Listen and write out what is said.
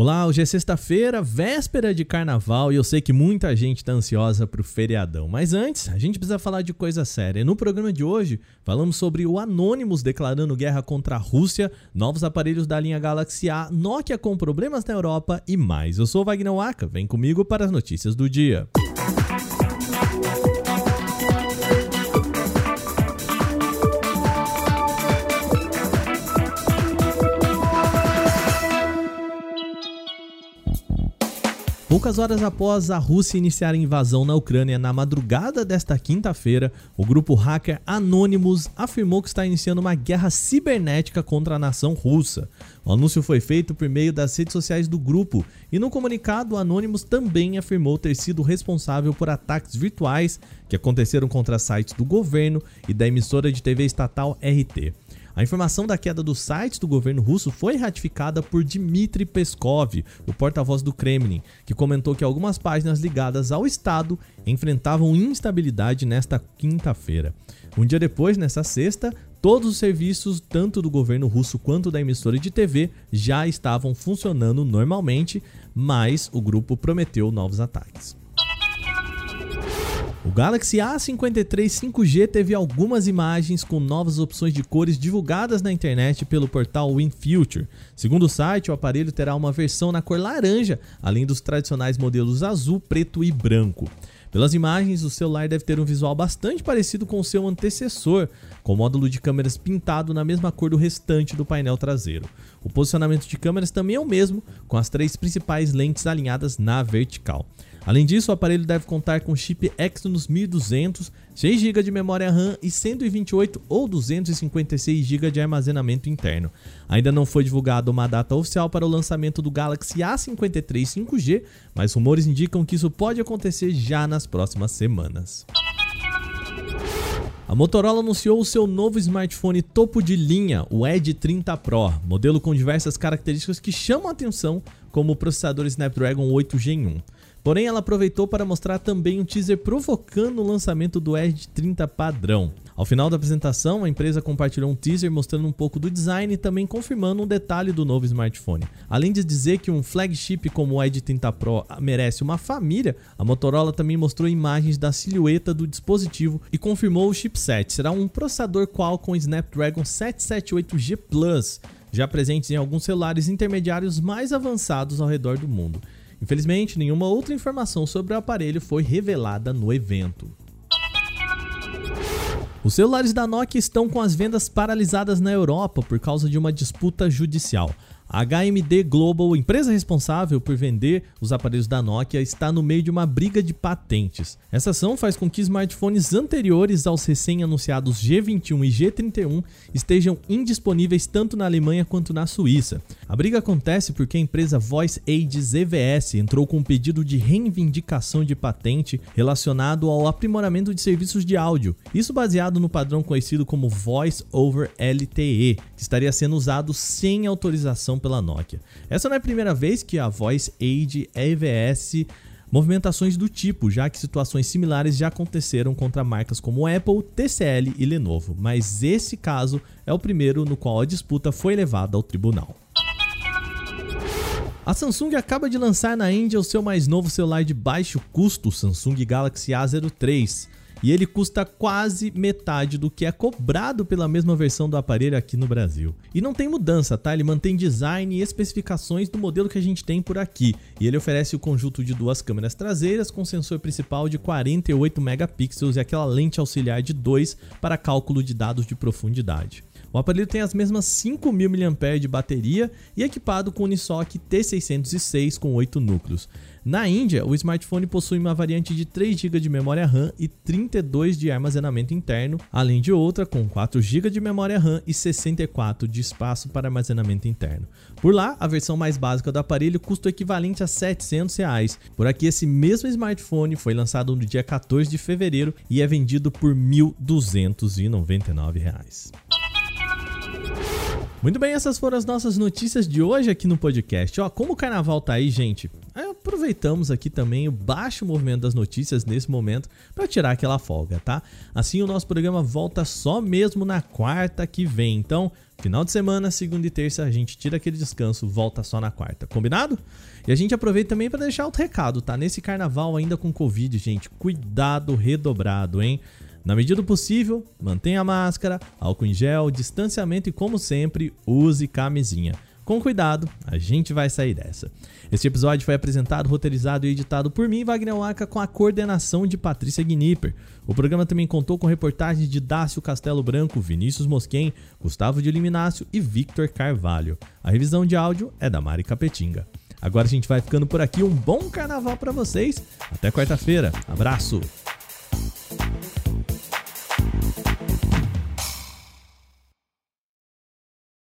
Olá, hoje é sexta-feira, véspera de carnaval e eu sei que muita gente está ansiosa para o feriadão. Mas antes, a gente precisa falar de coisa séria. No programa de hoje, falamos sobre o Anonymous declarando guerra contra a Rússia, novos aparelhos da linha Galaxy A, Nokia com problemas na Europa e mais. Eu sou Wagner Waka, vem comigo para as notícias do dia. Poucas horas após a Rússia iniciar a invasão na Ucrânia na madrugada desta quinta-feira, o grupo hacker Anonymous afirmou que está iniciando uma guerra cibernética contra a nação russa. O anúncio foi feito por meio das redes sociais do grupo e no comunicado Anonymous também afirmou ter sido responsável por ataques virtuais que aconteceram contra sites do governo e da emissora de TV estatal RT. A informação da queda dos sites do governo russo foi ratificada por Dmitry Peskov, o porta-voz do Kremlin, que comentou que algumas páginas ligadas ao Estado enfrentavam instabilidade nesta quinta-feira. Um dia depois, nessa sexta, todos os serviços, tanto do governo russo quanto da emissora de TV, já estavam funcionando normalmente, mas o grupo prometeu novos ataques. O Galaxy A53 5G teve algumas imagens com novas opções de cores divulgadas na internet pelo portal WinFuture. Segundo o site, o aparelho terá uma versão na cor laranja, além dos tradicionais modelos azul, preto e branco. Pelas imagens, o celular deve ter um visual bastante parecido com o seu antecessor, com módulo de câmeras pintado na mesma cor do restante do painel traseiro. O posicionamento de câmeras também é o mesmo, com as três principais lentes alinhadas na vertical. Além disso, o aparelho deve contar com chip Exynos 1200, 6 GB de memória RAM e 128 ou 256 GB de armazenamento interno. Ainda não foi divulgada uma data oficial para o lançamento do Galaxy A53 5G, mas rumores indicam que isso pode acontecer já nas próximas semanas. A Motorola anunciou o seu novo smartphone topo de linha, o Edge 30 Pro, modelo com diversas características que chamam a atenção, como o processador Snapdragon 8 Gen 1. Porém, ela aproveitou para mostrar também um teaser provocando o lançamento do Edge 30 padrão. Ao final da apresentação, a empresa compartilhou um teaser mostrando um pouco do design e também confirmando um detalhe do novo smartphone. Além de dizer que um flagship como o Edge 30 Pro merece uma família, a Motorola também mostrou imagens da silhueta do dispositivo e confirmou o chipset. Será um processador Qualcomm Snapdragon 778G Plus, já presentes em alguns celulares intermediários mais avançados ao redor do mundo. Infelizmente, nenhuma outra informação sobre o aparelho foi revelada no evento. Os celulares da Nokia estão com as vendas paralisadas na Europa por causa de uma disputa judicial. A HMD Global, empresa responsável por vender os aparelhos da Nokia, está no meio de uma briga de patentes. Essa ação faz com que smartphones anteriores aos recém-anunciados G21 e G31 estejam indisponíveis tanto na Alemanha quanto na Suíça. A briga acontece porque a empresa Voice Aids EVS entrou com um pedido de reivindicação de patente relacionado ao aprimoramento de serviços de áudio, isso baseado no padrão conhecido como Voice over LTE, que estaria sendo usado sem autorização pela Nokia. Essa não é a primeira vez que a Voice Aid EVS movimentações do tipo, já que situações similares já aconteceram contra marcas como Apple, TCL e Lenovo, mas esse caso é o primeiro no qual a disputa foi levada ao tribunal. A Samsung acaba de lançar na Índia o seu mais novo celular de baixo custo, o Samsung Galaxy A03 e ele custa quase metade do que é cobrado pela mesma versão do aparelho aqui no Brasil. E não tem mudança, tá? Ele mantém design e especificações do modelo que a gente tem por aqui. E ele oferece o conjunto de duas câmeras traseiras com sensor principal de 48 megapixels e aquela lente auxiliar de 2 para cálculo de dados de profundidade. O aparelho tem as mesmas 5.000 mAh de bateria e equipado com Unisoc T606 com 8 núcleos. Na Índia, o smartphone possui uma variante de 3 GB de memória RAM e 32 de armazenamento interno, além de outra com 4 GB de memória RAM e 64 de espaço para armazenamento interno. Por lá, a versão mais básica do aparelho custa o equivalente a 700 reais. Por aqui, esse mesmo smartphone foi lançado no dia 14 de fevereiro e é vendido por R$ 1.299. Muito bem, essas foram as nossas notícias de hoje aqui no podcast. Ó, como o carnaval tá aí, gente, aproveitamos aqui também o baixo movimento das notícias nesse momento para tirar aquela folga, tá? Assim o nosso programa volta só mesmo na quarta que vem. Então, final de semana, segunda e terça, a gente tira aquele descanso, volta só na quarta. Combinado? E a gente aproveita também para deixar outro recado, tá? Nesse carnaval ainda com Covid, gente, cuidado redobrado, hein? Na medida do possível, mantenha a máscara, álcool em gel, distanciamento e, como sempre, use camisinha. Com cuidado, a gente vai sair dessa. Este episódio foi apresentado, roteirizado e editado por mim, Wagner Waka, com a coordenação de Patrícia Gnipper. O programa também contou com reportagens de Dácio Castelo Branco, Vinícius Mosquen, Gustavo de Liminácio e Victor Carvalho. A revisão de áudio é da Mari Capetinga. Agora a gente vai ficando por aqui. Um bom carnaval para vocês. Até quarta-feira. Abraço.